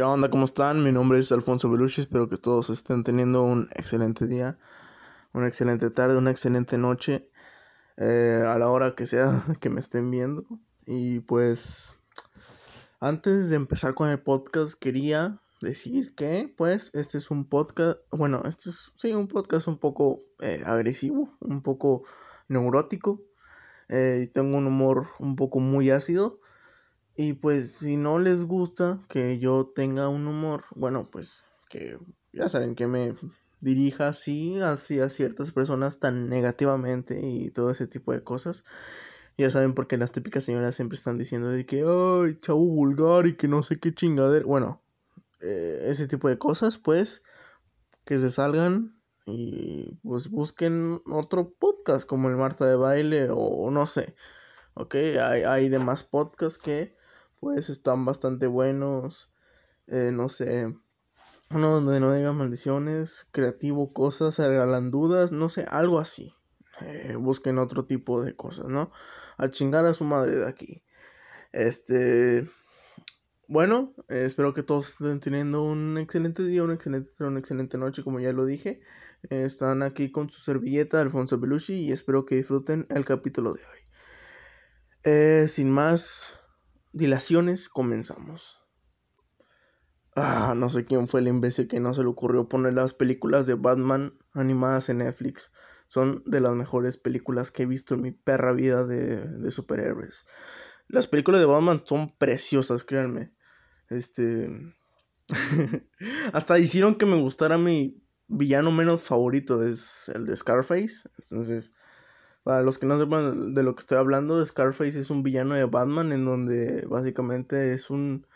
¿Qué onda? ¿Cómo están? Mi nombre es Alfonso Belushi. Espero que todos estén teniendo un excelente día, una excelente tarde, una excelente noche, eh, a la hora que sea que me estén viendo. Y pues, antes de empezar con el podcast, quería decir que, pues, este es un podcast, bueno, este es, sí, un podcast un poco eh, agresivo, un poco neurótico. Eh, tengo un humor un poco muy ácido. Y pues si no les gusta que yo tenga un humor, bueno, pues que ya saben que me dirija así hacia ciertas personas tan negativamente y todo ese tipo de cosas. Ya saben porque las típicas señoras siempre están diciendo de que, ay, chavo vulgar y que no sé qué chingader. Bueno, eh, ese tipo de cosas, pues, que se salgan y pues busquen otro podcast como el Marta de Baile o, no sé. Ok, hay, hay demás podcasts que pues están bastante buenos. Eh, no sé, uno donde no diga maldiciones, creativo, cosas, regalan dudas, no sé, algo así. Eh, busquen otro tipo de cosas, ¿no? A chingar a su madre de aquí. Este. Bueno, espero que todos estén teniendo un excelente día, una excelente, una excelente noche, como ya lo dije. están aquí con su servilleta, Alfonso Belushi, y espero que disfruten el capítulo de hoy. Eh, sin más, dilaciones, comenzamos. Ah, no sé quién fue el imbécil que no se le ocurrió poner las películas de Batman animadas en Netflix. Son de las mejores películas que he visto en mi perra vida de, de superhéroes. Las películas de Batman son preciosas, créanme. Este. Hasta hicieron que me gustara mi villano menos favorito, es el de Scarface. Entonces, para los que no sepan de lo que estoy hablando, Scarface es un villano de Batman en donde básicamente es un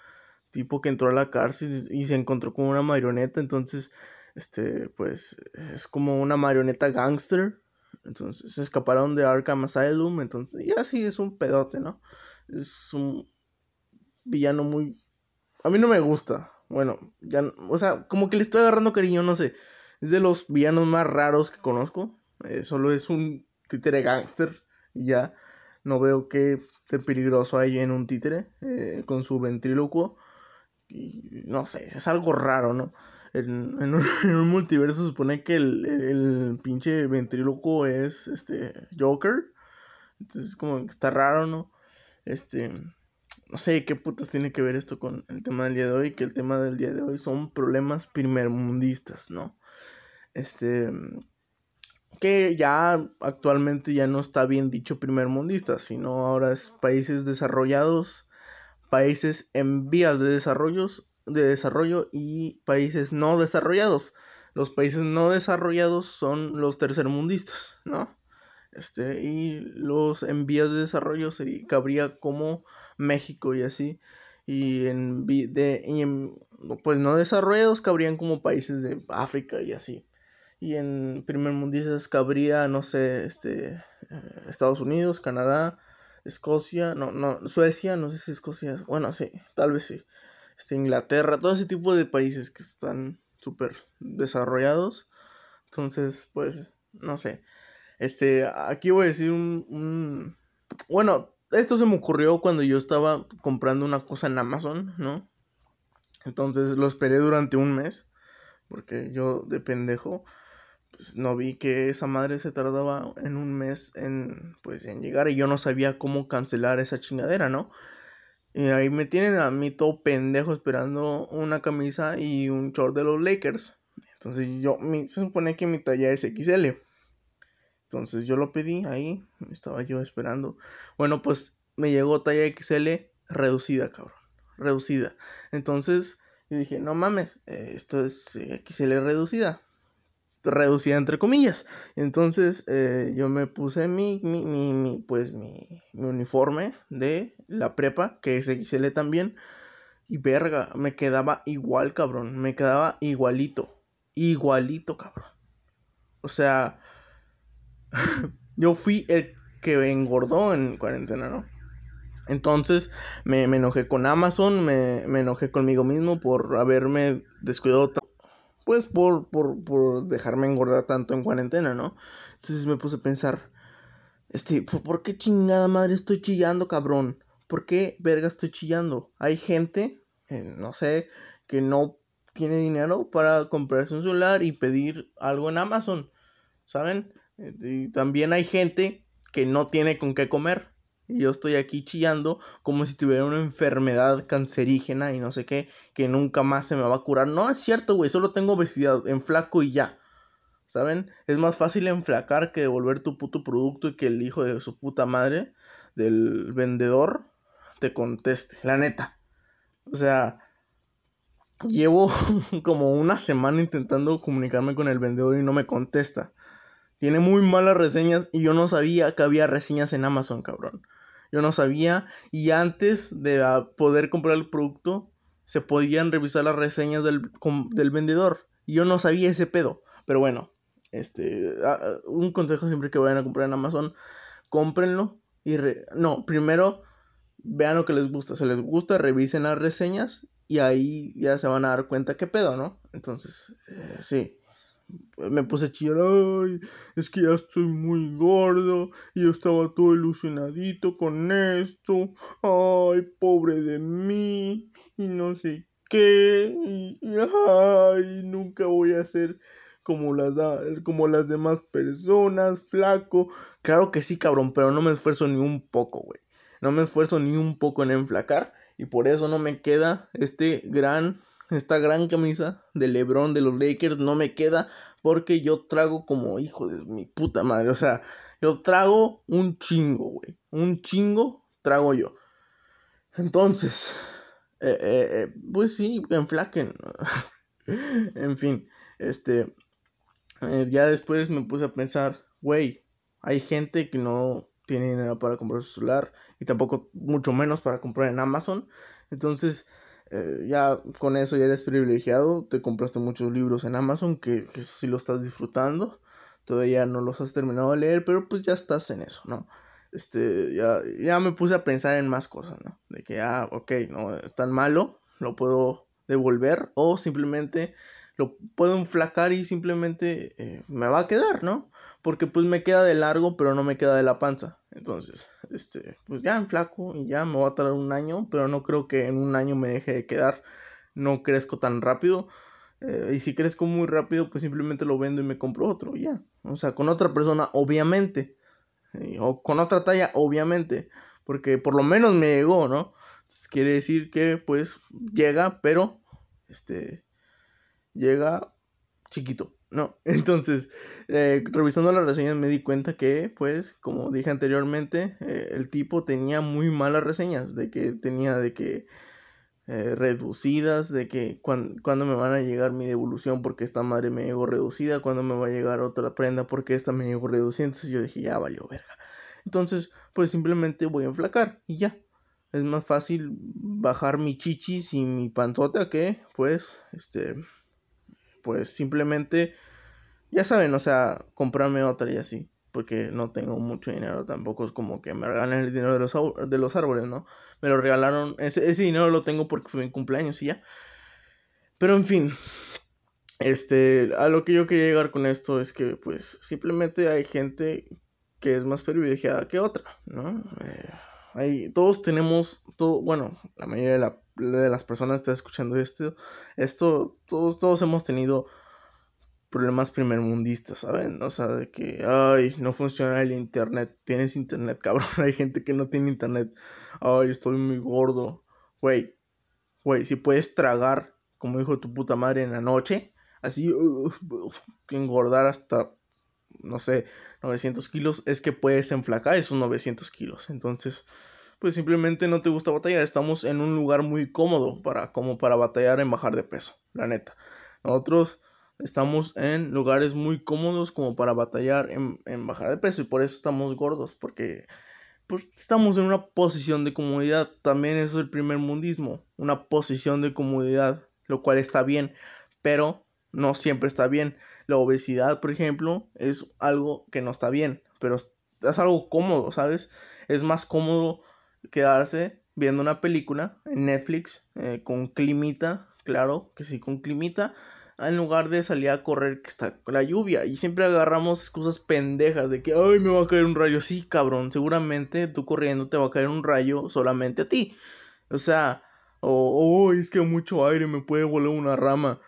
tipo que entró a la cárcel y se encontró con una marioneta, entonces este pues es como una marioneta gangster. Entonces se escaparon de Arkham Asylum, entonces y así es un pedote, ¿no? Es un villano muy a mí no me gusta. Bueno, ya o sea, como que le estoy agarrando cariño, no sé. Es de los villanos más raros que conozco. Eh, solo es un títere gangster y ya no veo qué peligroso hay en un títere eh, con su ventrílocuo. Y no sé, es algo raro, ¿no? En, en, un, multiverso se supone que el, el, pinche ventrílocuo es este Joker. Entonces como que está raro, ¿no? Este, no sé qué putas tiene que ver esto con el tema del día de hoy, que el tema del día de hoy son problemas primermundistas, ¿no? Este, que ya actualmente ya no está bien dicho primer mundista, sino ahora es países desarrollados, países en vías de, de desarrollo y países no desarrollados. Los países no desarrollados son los tercermundistas, ¿no? Este, y los en vías de desarrollo sería, cabría como México y así. Y en, de, y pues no desarrollados cabrían como países de África y así. Y en primer mundistas cabría, no sé, este, eh, Estados Unidos, Canadá, Escocia, no, no, Suecia, no sé si Escocia, bueno, sí, tal vez sí. Este, Inglaterra, todo ese tipo de países que están súper desarrollados. Entonces, pues, no sé. Este, aquí voy a decir un, un... Bueno, esto se me ocurrió cuando yo estaba comprando una cosa en Amazon, ¿no? Entonces lo esperé durante un mes, porque yo de pendejo pues, no vi que esa madre se tardaba en un mes en, pues, en llegar y yo no sabía cómo cancelar esa chingadera, ¿no? Y ahí me tienen a mí todo pendejo esperando una camisa y un short de los Lakers. Entonces yo, se supone que mi talla es XL. Entonces yo lo pedí ahí, estaba yo esperando. Bueno, pues me llegó talla XL reducida, cabrón. Reducida. Entonces yo dije, no mames, eh, esto es XL reducida reducida entre comillas. Entonces eh, yo me puse mi, mi, mi, pues mi, mi, uniforme de la prepa, que es XL también. Y verga, me quedaba igual, cabrón. Me quedaba igualito. Igualito, cabrón. O sea, yo fui el que engordó en cuarentena, ¿no? Entonces me, me enojé con Amazon, me, me, enojé conmigo mismo por haberme descuidado pues por, por, por dejarme engordar tanto en cuarentena, ¿no? Entonces me puse a pensar, este, ¿por qué chingada madre estoy chillando, cabrón? ¿Por qué verga estoy chillando? Hay gente, no sé, que no tiene dinero para comprarse un celular y pedir algo en Amazon, ¿saben? Eh, y también hay gente que no tiene con qué comer. Yo estoy aquí chillando como si tuviera una enfermedad cancerígena y no sé qué, que nunca más se me va a curar. No es cierto, güey, solo tengo obesidad, en flaco y ya. ¿Saben? Es más fácil enflacar que devolver tu puto producto y que el hijo de su puta madre del vendedor te conteste, la neta. O sea, llevo como una semana intentando comunicarme con el vendedor y no me contesta. Tiene muy malas reseñas y yo no sabía que había reseñas en Amazon, cabrón. Yo no sabía y antes de ah, poder comprar el producto se podían revisar las reseñas del, del vendedor. Y yo no sabía ese pedo. Pero bueno, este, ah, ah, un consejo siempre que vayan a comprar en Amazon, cómprenlo y no, primero vean lo que les gusta, si les gusta, revisen las reseñas y ahí ya se van a dar cuenta qué pedo, ¿no? Entonces, eh, sí. Me puse a chillar, ay, es que ya estoy muy gordo y yo estaba todo ilusionadito con esto, ay, pobre de mí, y no sé qué, y, ay, nunca voy a ser como las, como las demás personas, flaco. Claro que sí, cabrón, pero no me esfuerzo ni un poco, güey. No me esfuerzo ni un poco en enflacar y por eso no me queda este gran esta gran camisa de LeBron de los Lakers no me queda porque yo trago como hijo de mi puta madre, o sea, yo trago un chingo, güey. Un chingo trago yo. Entonces, eh, eh, eh, pues sí, enflaquen. en fin, este, ya después me puse a pensar, güey, hay gente que no tiene dinero para comprar su celular y tampoco mucho menos para comprar en Amazon. Entonces, eh, ya con eso ya eres privilegiado, te compraste muchos libros en Amazon que, que sí lo estás disfrutando. Todavía no los has terminado de leer, pero pues ya estás en eso, ¿no? Este, ya, ya me puse a pensar en más cosas, ¿no? De que, ah, ok, no es tan malo, lo puedo devolver o simplemente lo puedo enflacar y simplemente eh, me va a quedar, ¿no? Porque pues me queda de largo, pero no me queda de la panza. Entonces, este, pues ya enflaco y ya me va a tardar un año, pero no creo que en un año me deje de quedar. No crezco tan rápido. Eh, y si crezco muy rápido, pues simplemente lo vendo y me compro otro, ya. O sea, con otra persona, obviamente. o con otra talla, obviamente. Porque por lo menos me llegó, ¿no? Entonces, quiere decir que pues llega, pero este llega chiquito, ¿no? Entonces, eh, revisando las reseñas me di cuenta que, pues, como dije anteriormente, eh, el tipo tenía muy malas reseñas, de que tenía de que eh, reducidas, de que cuando me van a llegar mi devolución porque esta madre me llegó reducida, cuando me va a llegar otra prenda porque esta me llegó reducida, entonces yo dije, ya valió verga. Entonces, pues simplemente voy a enflacar y ya. Es más fácil bajar mi chichis y mi pantota que, pues, este, pues simplemente, ya saben, o sea, comprarme otra y así, porque no tengo mucho dinero, tampoco es como que me regalen el dinero de los, de los árboles, ¿no? Me lo regalaron, ese, ese dinero lo tengo porque fue mi cumpleaños y ya. Pero en fin, este, a lo que yo quería llegar con esto es que, pues, simplemente hay gente que es más privilegiada que otra, ¿no? Eh, hay, todos tenemos, todo, bueno, la mayoría de la de las personas que está escuchando esto, esto, todos, todos hemos tenido problemas primermundistas, ¿saben? O sea, de que, ay, no funciona el internet, tienes internet, cabrón, hay gente que no tiene internet, ay, estoy muy gordo, güey, güey, si puedes tragar, como dijo tu puta madre en la noche, así, engordar hasta, no sé, 900 kilos, es que puedes enflacar esos 900 kilos, entonces pues simplemente no te gusta batallar. Estamos en un lugar muy cómodo para, como para batallar en bajar de peso, la neta. Nosotros estamos en lugares muy cómodos como para batallar en, bajar de peso y por eso estamos gordos, porque pues, estamos en una posición de comodidad. También eso es el primer mundismo, una posición de comodidad, lo cual está bien, pero no siempre está bien. La obesidad, por ejemplo, es algo que no está bien, pero es algo cómodo, ¿sabes? Es más cómodo quedarse viendo una película en Netflix eh, con climita, claro que sí, con climita, en lugar de salir a correr que está la lluvia. Y siempre agarramos cosas pendejas de que, ay, me va a caer un rayo. Sí, cabrón, seguramente tú corriendo te va a caer un rayo solamente a ti. O sea, O, oh, es que mucho aire me puede volar una rama.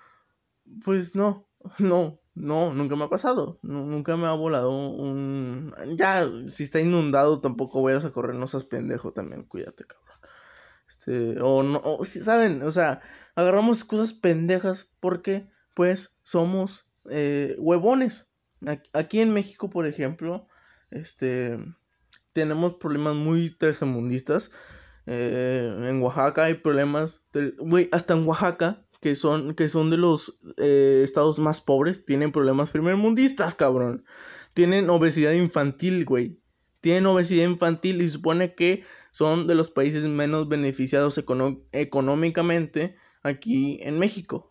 Pues no, no, no, nunca me ha pasado. nunca me ha volado un... Ya, si está inundado tampoco vayas a correr, no seas pendejo también, cuídate, cabrón. Este, o no, o, ¿saben? O sea, agarramos cosas pendejas porque, pues, somos eh, huevones. Aquí en México, por ejemplo, este, tenemos problemas muy tercermundistas. Eh, en Oaxaca hay problemas, güey, hasta en Oaxaca, que son, que son de los eh, estados más pobres, tienen problemas primermundistas, cabrón. Tienen obesidad infantil, güey. Tienen obesidad infantil y supone que son de los países menos beneficiados económicamente aquí en México.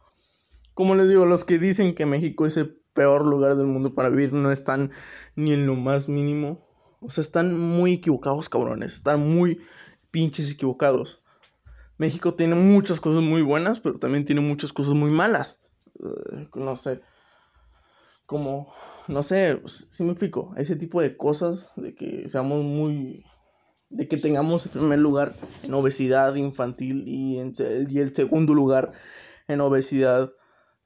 Como les digo, los que dicen que México es el peor lugar del mundo para vivir no están ni en lo más mínimo. O sea, están muy equivocados, cabrones. Están muy pinches equivocados. México tiene muchas cosas muy buenas, pero también tiene muchas cosas muy malas. Eh, no sé. Como, no sé, si me explico. Ese tipo de cosas, de que seamos muy de que tengamos el primer lugar en obesidad infantil y, en, el segundo lugar en obesidad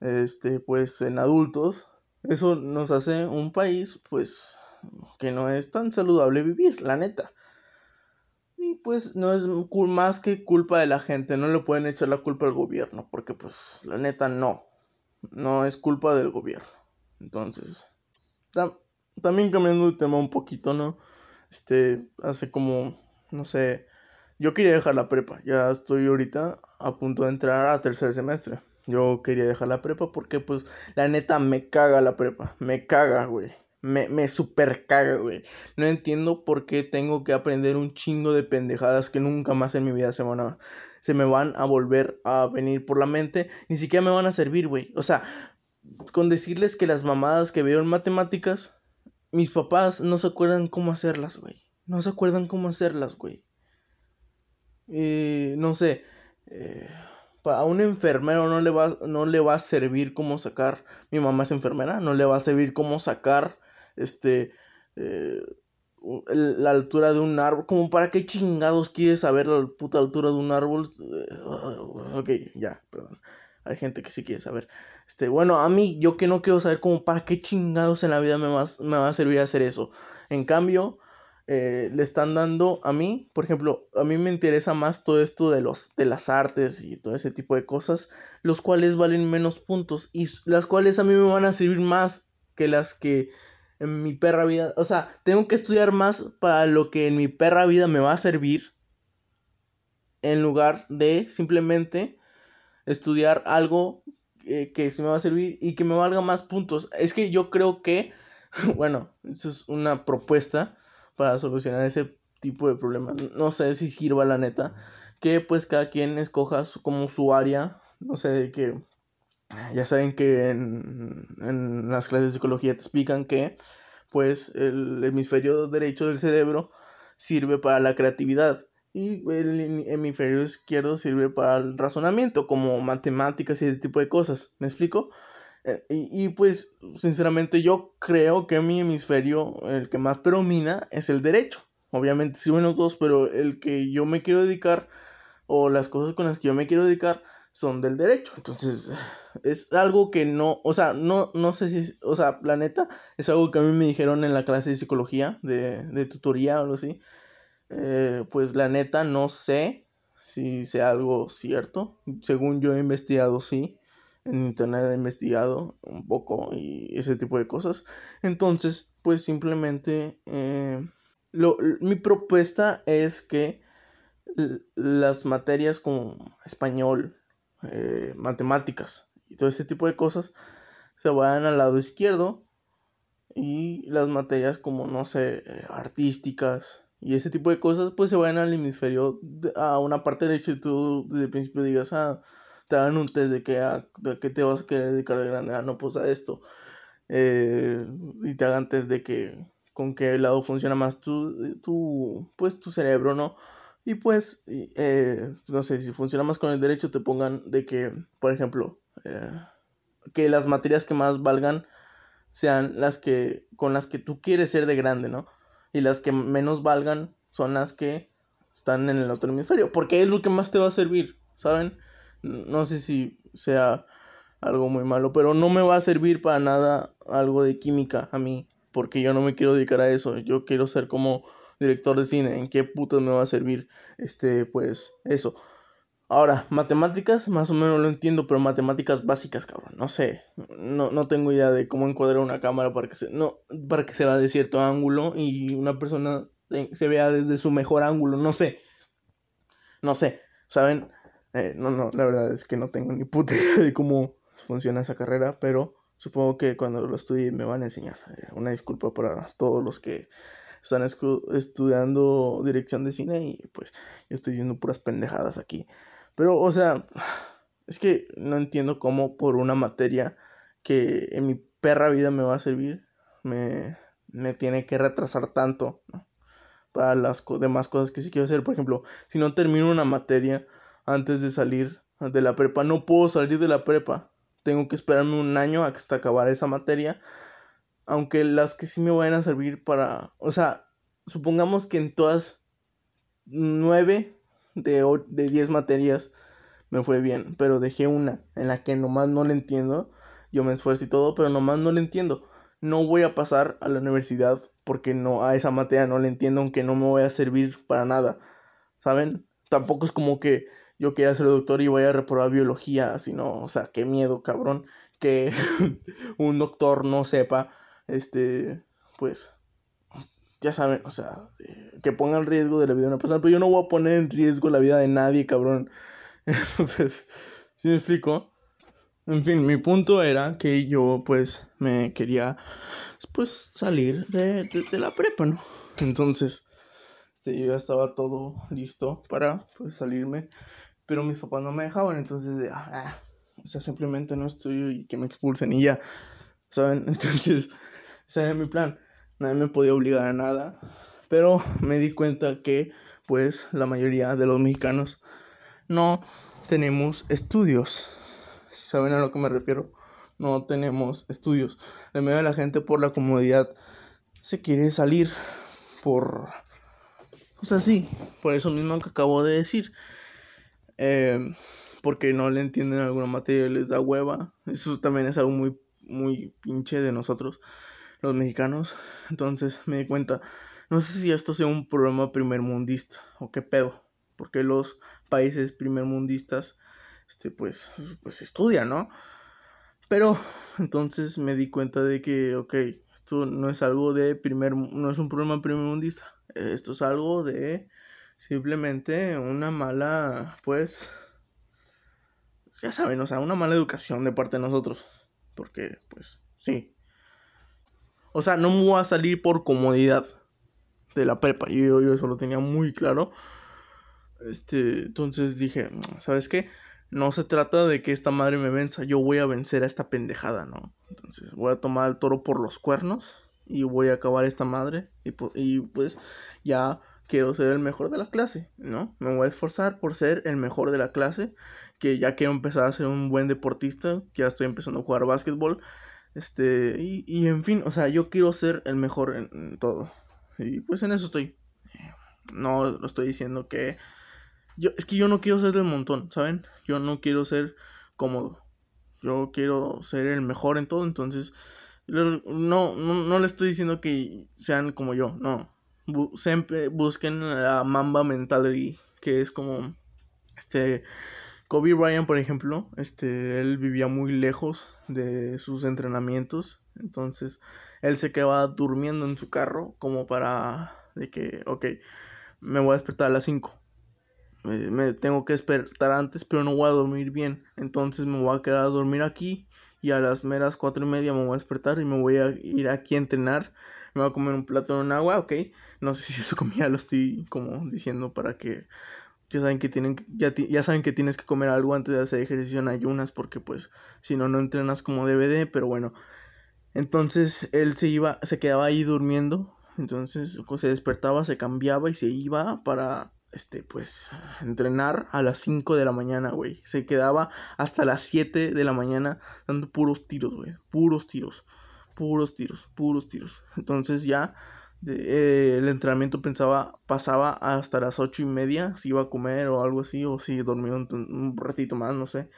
este pues en adultos eso nos hace un país pues que no es tan saludable vivir la neta y pues no es más que culpa de la gente no le pueden echar la culpa al gobierno porque pues la neta no no es culpa del gobierno entonces también cambiando de tema un poquito no este, hace como, no sé, yo quería dejar la prepa, ya estoy ahorita a punto de entrar a tercer semestre. Yo quería dejar la prepa porque, pues, la neta me caga la prepa, me caga, güey. Me, me super caga, güey. No entiendo por qué tengo que aprender un chingo de pendejadas que nunca más en mi vida se van a, se me van a volver a venir por la mente. Ni siquiera me van a servir, güey. O sea, con decirles que las mamadas que veo en matemáticas mis papás no se acuerdan cómo hacerlas, güey. No se acuerdan cómo hacerlas, güey. Eh, no sé. Eh, a un enfermero no le, va, no le va a servir cómo sacar. Mi mamá es enfermera. No le va a servir cómo sacar. Este. Eh, la altura de un árbol. Como para qué chingados quieres saber la puta altura de un árbol. ok, ya, perdón. Hay gente que sí quiere saber. Este, bueno, a mí, yo que no quiero saber como para qué chingados en la vida me va, me va a servir hacer eso. En cambio, eh, le están dando a mí, por ejemplo, a mí me interesa más todo esto de, los, de las artes y todo ese tipo de cosas, los cuales valen menos puntos y las cuales a mí me van a servir más que las que en mi perra vida, o sea, tengo que estudiar más para lo que en mi perra vida me va a servir en lugar de simplemente estudiar algo eh, que se me va a servir y que me valga más puntos. Es que yo creo que, bueno, eso es una propuesta para solucionar ese tipo de problema. No sé si sirva la neta. Que pues cada quien escoja como su área. No sé, de que... Ya saben que en, en las clases de psicología te explican que pues el hemisferio derecho del cerebro sirve para la creatividad y el hemisferio izquierdo sirve para el razonamiento, como matemáticas y ese tipo de cosas. ¿Me explico? Eh, y, pues, sinceramente, yo creo que mi hemisferio, el que más predomina, es el derecho. Obviamente sirven los dos, pero el que yo me quiero dedicar, o las cosas con las que yo me quiero dedicar, son del derecho. Entonces, es algo que no, o sea, no, no sé si, o sea, la neta, es algo que a mí me dijeron en la clase de psicología, de, de tutoría o algo así eh, pues la neta no sé si sea algo cierto. Según yo he investigado, sí. En internet he investigado un poco y ese tipo de cosas. Entonces, pues simplemente eh, lo, mi propuesta es que las materias como español, eh, matemáticas y todo ese tipo de cosas se vayan al lado izquierdo y las materias como no sé artísticas y ese tipo de cosas pues se van al hemisferio a una parte derecha y tú desde el principio digas, ah, te dan un test de que, ah, de que te vas a querer dedicar de grande, ah, no, pues a esto. Eh, y te hagan test de que con qué lado funciona más tu, tu pues tu cerebro, ¿no? Y pues, eh, no sé, si funciona más con el derecho, te pongan de que, por ejemplo, eh, que las materias que más valgan sean las que con las que tú quieres ser de grande, ¿no? y las que menos valgan son las que están en el otro hemisferio, porque es lo que más te va a servir. ¿saben? No sé si sea algo muy malo, pero no me va a servir para nada algo de química a mí, porque yo no me quiero dedicar a eso, yo quiero ser como director de cine, ¿en qué putas me va a servir este pues eso? Ahora, matemáticas, más o menos lo entiendo, pero matemáticas básicas, cabrón. No sé. No, no tengo idea de cómo encuadrar una cámara para que se. No, para que se vea de cierto ángulo y una persona se vea desde su mejor ángulo. No sé. No sé. ¿Saben? Eh, no, no, la verdad es que no tengo ni puta idea de cómo funciona esa carrera, pero supongo que cuando lo estudie me van a enseñar. Eh, una disculpa para todos los que están estudiando dirección de cine y pues yo estoy diciendo puras pendejadas aquí. Pero, o sea, es que no entiendo cómo por una materia que en mi perra vida me va a servir, me, me tiene que retrasar tanto, Para las demás cosas que sí quiero hacer. Por ejemplo, si no termino una materia antes de salir de la prepa, no puedo salir de la prepa. Tengo que esperarme un año hasta acabar esa materia. Aunque las que sí me vayan a servir para... O sea, supongamos que en todas nueve de, de 10 materias me fue bien, pero dejé una en la que nomás no le entiendo. Yo me esfuerzo y todo, pero nomás no le entiendo. No voy a pasar a la universidad porque no a esa materia no le entiendo, aunque no me voy a servir para nada. ¿Saben? Tampoco es como que yo quiera ser doctor y voy a reprobar biología, sino, o sea, qué miedo, cabrón, que un doctor no sepa, este, pues, ya saben, o sea, que ponga en riesgo de la vida de una persona, pero yo no voy a poner en riesgo la vida de nadie, cabrón. Entonces, ¿sí me explico? En fin, mi punto era que yo pues me quería pues salir de, de, la prepa, ¿no? Entonces, este, yo ya estaba todo listo para pues salirme, pero mis papás no me dejaban, entonces, ah, ah, o sea, simplemente no estoy y que me expulsen y ya, ¿saben? Entonces, ese era mi plan nadie me podía obligar a nada, pero me di cuenta que pues la mayoría de los mexicanos no tenemos estudios. ¿Saben a lo que me refiero? No tenemos estudios. La mayoría de la gente por la comodidad se quiere salir por... O sea, sí, por eso mismo que acabo de decir. Eh, porque no le entienden alguna materia y les da hueva. Eso también es algo muy, muy pinche de nosotros los mexicanos. Entonces me di cuenta, no sé si esto sea un problema primermundista o qué pedo, porque los países primermundistas, este, pues, pues estudian, ¿no? Pero entonces me di cuenta de que, ok, esto no es algo de primer, no es un problema primermundista, esto es algo de simplemente una mala, pues, ya saben, o sea, una mala educación de parte de nosotros, porque, pues, sí, o sea, no me voy a salir por comodidad de la prepa. Yo, yo eso lo tenía muy claro. Este, entonces dije, ¿sabes qué? No se trata de que esta madre me venza, yo voy a vencer a esta pendejada, ¿no? Entonces voy a tomar al toro por los cuernos y voy a acabar esta madre y, y pues ya quiero ser el mejor de la clase, ¿no? Me voy a esforzar por ser el mejor de la clase, que ya quiero empezar a ser un buen deportista, que ya estoy empezando a jugar básquetbol este, y, y en fin, o sea, yo quiero ser el mejor en, todo. Y pues en eso estoy. No lo estoy diciendo que... Yo, es que yo no quiero ser del montón, ¿saben? Yo no quiero ser cómodo. Yo quiero ser el mejor en todo, entonces... No, no, no le estoy diciendo que sean como yo, no. siempre busquen la mamba mentality, que es como... Este Kobe Bryant, por ejemplo, este, él vivía muy lejos de sus entrenamientos, entonces él se quedaba durmiendo en su carro como para de que, ok, me voy a despertar a las 5. Me, tengo que despertar antes, pero no voy a dormir bien. Entonces me voy a quedar a dormir aquí y a las meras cuatro y media me voy a despertar y me voy a ir aquí a entrenar. Me voy a comer un plato de agua, ok. No sé si eso comía lo estoy como diciendo para que ya saben que tienen ya, ya saben que tienes que comer algo antes de hacer ejercicio en ayunas porque pues si no no entrenas como DVD, pero bueno. Entonces él se iba se quedaba ahí durmiendo, entonces se despertaba, se cambiaba y se iba para este pues entrenar a las 5 de la mañana, güey. Se quedaba hasta las 7 de la mañana dando puros tiros, güey, puros tiros, puros tiros, puros tiros. Entonces ya eh, el entrenamiento pensaba, pasaba hasta las ocho y media, si iba a comer o algo así, o si dormía un, ratito más, no sé.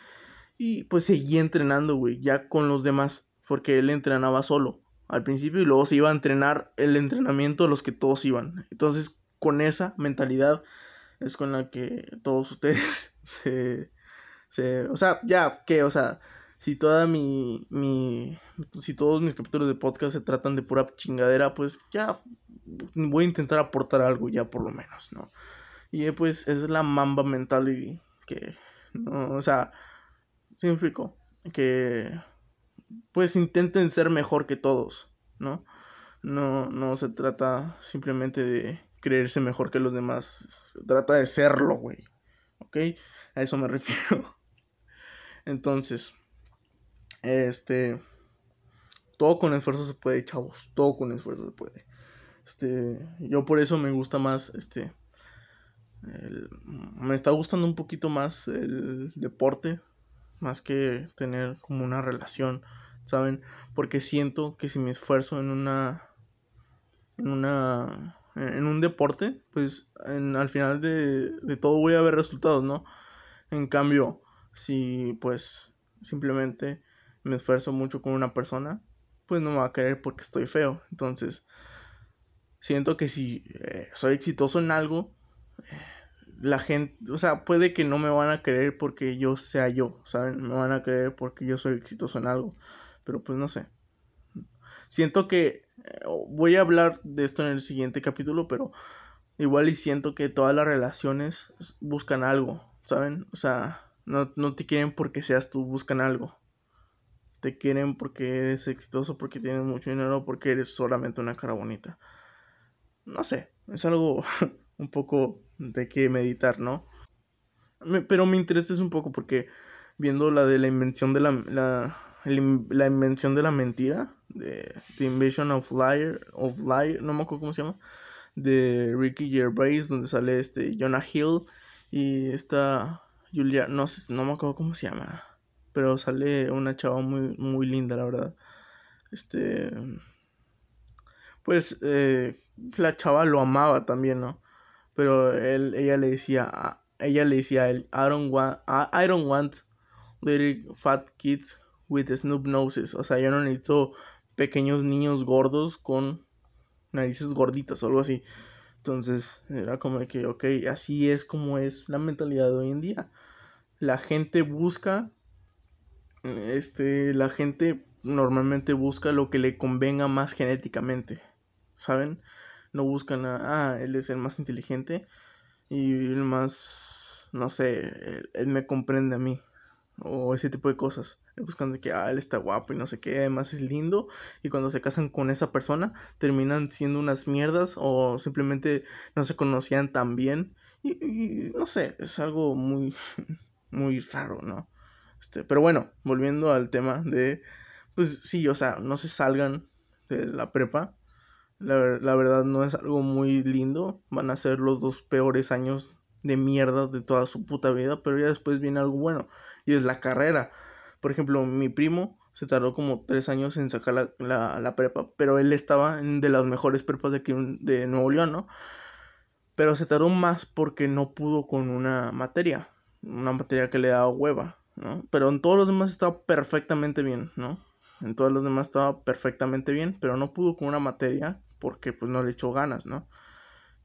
Y pues seguía entrenando, güey, ya con los demás, porque él entrenaba solo al principio y luego se iba a entrenar el entrenamiento de los que todos iban. Entonces, con esa mentalidad es con la que todos ustedes se, se o sea, ya que, o sea, si toda mi, mi, si todos mis capítulos de podcast se tratan de pura chingadera, pues ya voy a intentar aportar algo ya por lo menos, ¿no? Y pues es la mamba mental y que, no, o sea, significó que pues intenten ser mejor que todos, ¿no? No, no se trata simplemente de creerse mejor que los demás, se trata de serlo, güey, ¿ok? A eso me refiero. Entonces, este. Todo con esfuerzo se puede, chavos. Todo con esfuerzo se puede. Este. Yo por eso me gusta más. Este. me está gustando un poquito más el deporte. Más que tener como una relación. ¿Saben? Porque siento que si me esfuerzo en una. En una. En un deporte. Pues al final de, de todo voy a ver resultados, ¿no? En cambio, si pues simplemente me esfuerzo mucho con una persona, pues no me va a querer porque estoy feo. Entonces, siento que si eh, soy exitoso en algo, la gente, o sea, puede que no me van a querer porque yo sea yo, ¿saben? Me van a querer porque yo soy exitoso en algo, pero pues no sé. Siento que eh, voy a hablar de esto en el siguiente capítulo, pero igual y siento que todas las relaciones buscan algo, ¿saben? O sea, no, no te quieren porque seas tú, buscan algo te quieren porque eres exitoso, porque tienes mucho dinero, porque eres solamente una cara bonita. No sé, es algo un poco de que meditar, ¿no? pero me interesa un poco porque viendo la de la invención de la, la, la invención de la mentira, de The Invention of Liar, of Liar, no me acuerdo cómo se llama, de Ricky Gervais, donde sale este Jonah Hill y esta Julia, no sé, no me acuerdo cómo se llama pero sale una chava muy, muy linda, la verdad. Este. Pues eh, la chava lo amaba también, ¿no? Pero él, ella le decía, ella le decía a él, I don't want, I, don't want little fat kids with snoop noses. O sea, yo no necesito pequeños niños gordos con narices gorditas o algo así. Entonces era como que, ok, así es como es la mentalidad de hoy en día. La gente busca este, la gente normalmente busca lo que le convenga más genéticamente, ¿saben? No buscan a, ah, él es el más inteligente y el más, no sé, él, me comprende a mí, o ese tipo de cosas. Buscan de que, ah, él está guapo y no sé qué, además es lindo, y cuando se casan con esa persona, terminan siendo unas mierdas, o simplemente no se conocían tan bien, y, y no sé, es algo muy, muy raro, ¿no? Este, pero bueno, volviendo al tema de, pues sí, o sea, no se salgan de la prepa. La, verdad no es algo muy lindo. Van a ser los dos peores años de mierda de toda su puta vida. Pero ya después viene algo bueno. Y es la carrera. Por ejemplo, mi primo se tardó como tres años en sacar la, la, prepa. Pero él estaba en de las mejores prepas de aquí de Nuevo León, ¿no? Pero se tardó más porque no pudo con una materia. Una materia que le daba hueva. ¿No? Pero en todos los demás estaba perfectamente bien, ¿no? En todos los demás estaba perfectamente bien, pero no pudo con una materia porque pues no le echó ganas, ¿no?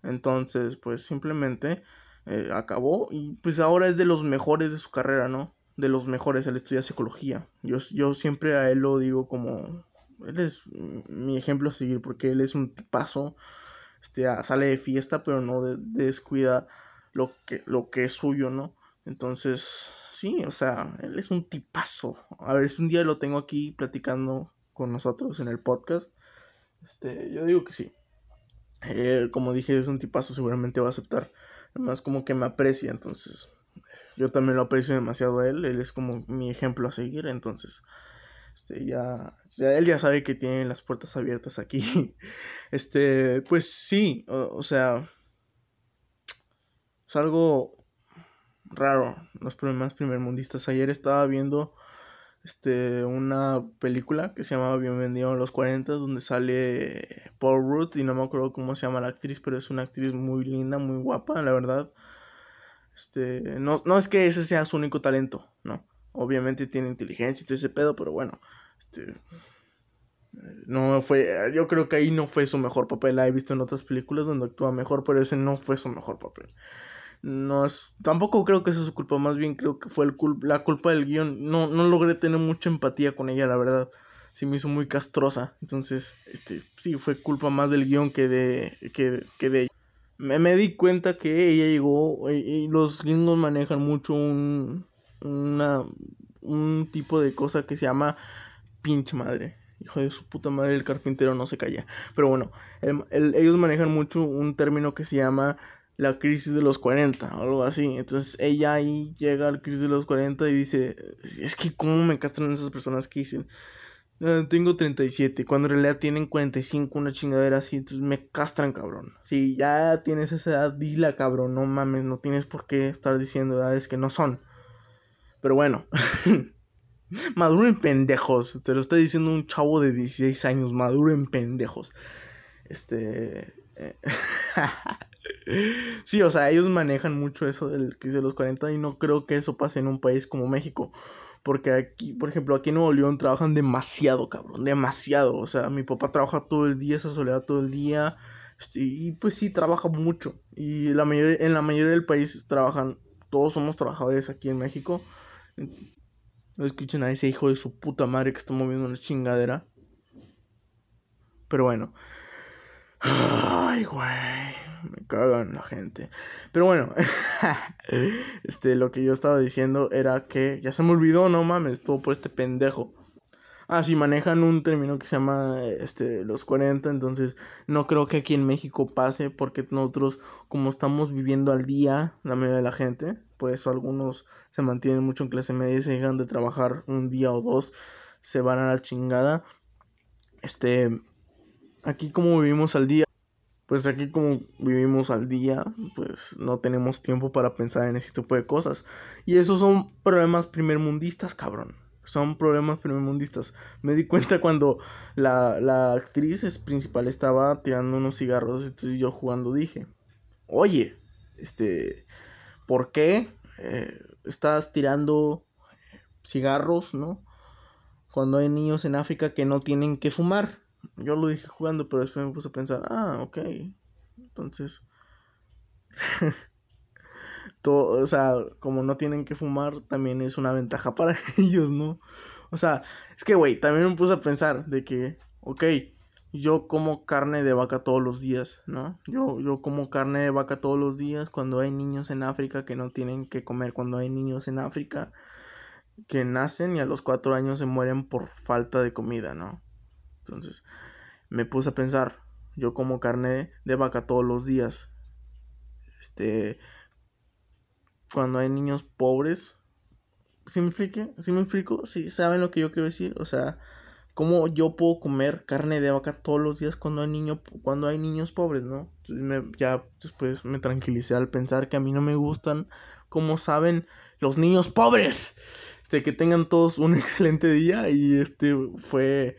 Entonces, pues simplemente eh, acabó y pues ahora es de los mejores de su carrera, ¿no? De los mejores, él estudia psicología. Yo, yo siempre a él lo digo como, él es mi ejemplo a seguir porque él es un tipazo, este, sale de fiesta, pero no descuida lo que, lo que es suyo, ¿no? Entonces, sí, o sea, él es un tipazo. A ver si un día lo tengo aquí platicando con nosotros en el podcast. Este, yo digo que sí. como dije, es un tipazo, seguramente va a aceptar. Además, como que me aprecia, entonces. Yo también lo aprecio demasiado a él. Él es como mi ejemplo a seguir, entonces. Este, ya, ya, él ya sabe que tiene las puertas abiertas aquí. Este, pues sí, o sea, es algo raro los problemas primermundistas. Ayer estaba viendo este, una película que se llama Bienvenido a los 40, donde sale Paul Rudd y no me acuerdo cómo se llama la actriz, pero es una actriz muy linda, muy guapa, la verdad. Este, no, no es que ese sea su único talento, no. Obviamente tiene inteligencia y todo ese pedo, pero bueno, este, no fue, yo creo que ahí no fue su mejor papel. La he visto en otras películas donde actúa mejor, pero ese no fue su mejor papel no es, tampoco creo que sea su culpa, más bien creo que fue el la culpa del guion. No, no logré tener mucha empatía con ella, la verdad. Sí me hizo muy castrosa. Entonces, este, sí, fue culpa más del guion que de, que, que de ella. Me, me, di cuenta que ella llegó, y, los gringos manejan mucho un, una, un tipo de cosa que se llama pinche madre. Hijo de su puta madre, el carpintero no se calla. Pero bueno, ellos manejan mucho un término que se llama la crisis de los 40 o algo así. Entonces ella ahí llega a la crisis de los 40 y dice, es que cómo me castran esas personas que dicen, ah, tengo 37, cuando en realidad tienen 45, una chingadera así, entonces me castran, cabrón. Si ya tienes esa edad, dila, cabrón, no mames, no tienes por qué estar diciendo edades que no son. Pero bueno. maduren pendejos. Te lo está diciendo un chavo de 16 años. Maduren pendejos. Este. Sí, o sea, ellos manejan mucho eso del crisis de los 40 y no creo que eso pase en un país como México. Porque aquí, por ejemplo, aquí en Nuevo León trabajan demasiado, cabrón, demasiado. O sea, mi papá trabaja todo el día, esa soledad todo el día. Este, y pues sí, trabaja mucho. Y la mayoría, en la mayoría del país trabajan, todos somos trabajadores aquí en México. No escuchen a ese hijo de su puta madre que está moviendo una chingadera. Pero bueno. Ay, güey me cagan la gente. Pero bueno, este, lo que yo estaba diciendo era que ya se me olvidó, no mames, todo por este pendejo. Ah, sí, manejan un término que se llama este, los 40, entonces no creo que aquí en México pase porque nosotros como estamos viviendo al día, la mayoría de la gente, por eso algunos se mantienen mucho en clase media y se dejan de trabajar un día o dos, se van a la chingada. Este, aquí como vivimos al día, pues aquí como vivimos al día, pues no tenemos tiempo para pensar en ese tipo de cosas. Y esos son problemas primermundistas, cabrón. Son problemas primermundistas. Me di cuenta cuando la, la actriz principal estaba tirando unos cigarros y yo jugando dije, oye, este, ¿por qué eh, estás tirando cigarros, no? Cuando hay niños en África que no tienen que fumar. Yo lo dije jugando, pero después me puse a pensar, ah, ok. Entonces... todo, o sea, como no tienen que fumar, también es una ventaja para ellos, ¿no? O sea, es que, güey, también me puse a pensar de que, ok, yo como carne de vaca todos los días, ¿no? Yo, yo como carne de vaca todos los días cuando hay niños en África que no tienen que comer, cuando hay niños en África que nacen y a los cuatro años se mueren por falta de comida, ¿no? Entonces me puse a pensar, yo como carne de vaca todos los días. Este, cuando hay niños pobres, ¿sí me explique? ¿Sí me explico? ¿Sí saben lo que yo quiero decir? O sea, ¿cómo yo puedo comer carne de vaca todos los días cuando hay, niño, cuando hay niños pobres, no? Entonces ya después me tranquilicé al pensar que a mí no me gustan, como saben, los niños pobres. Este, que tengan todos un excelente día y este fue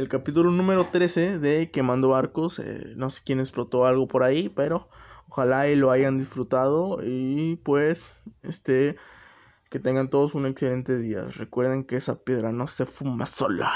el capítulo número 13 de Quemando Barcos. Eh, no sé quién explotó algo por ahí, pero ojalá y lo hayan disfrutado. Y pues, este, que tengan todos un excelente día. Recuerden que esa piedra no se fuma sola.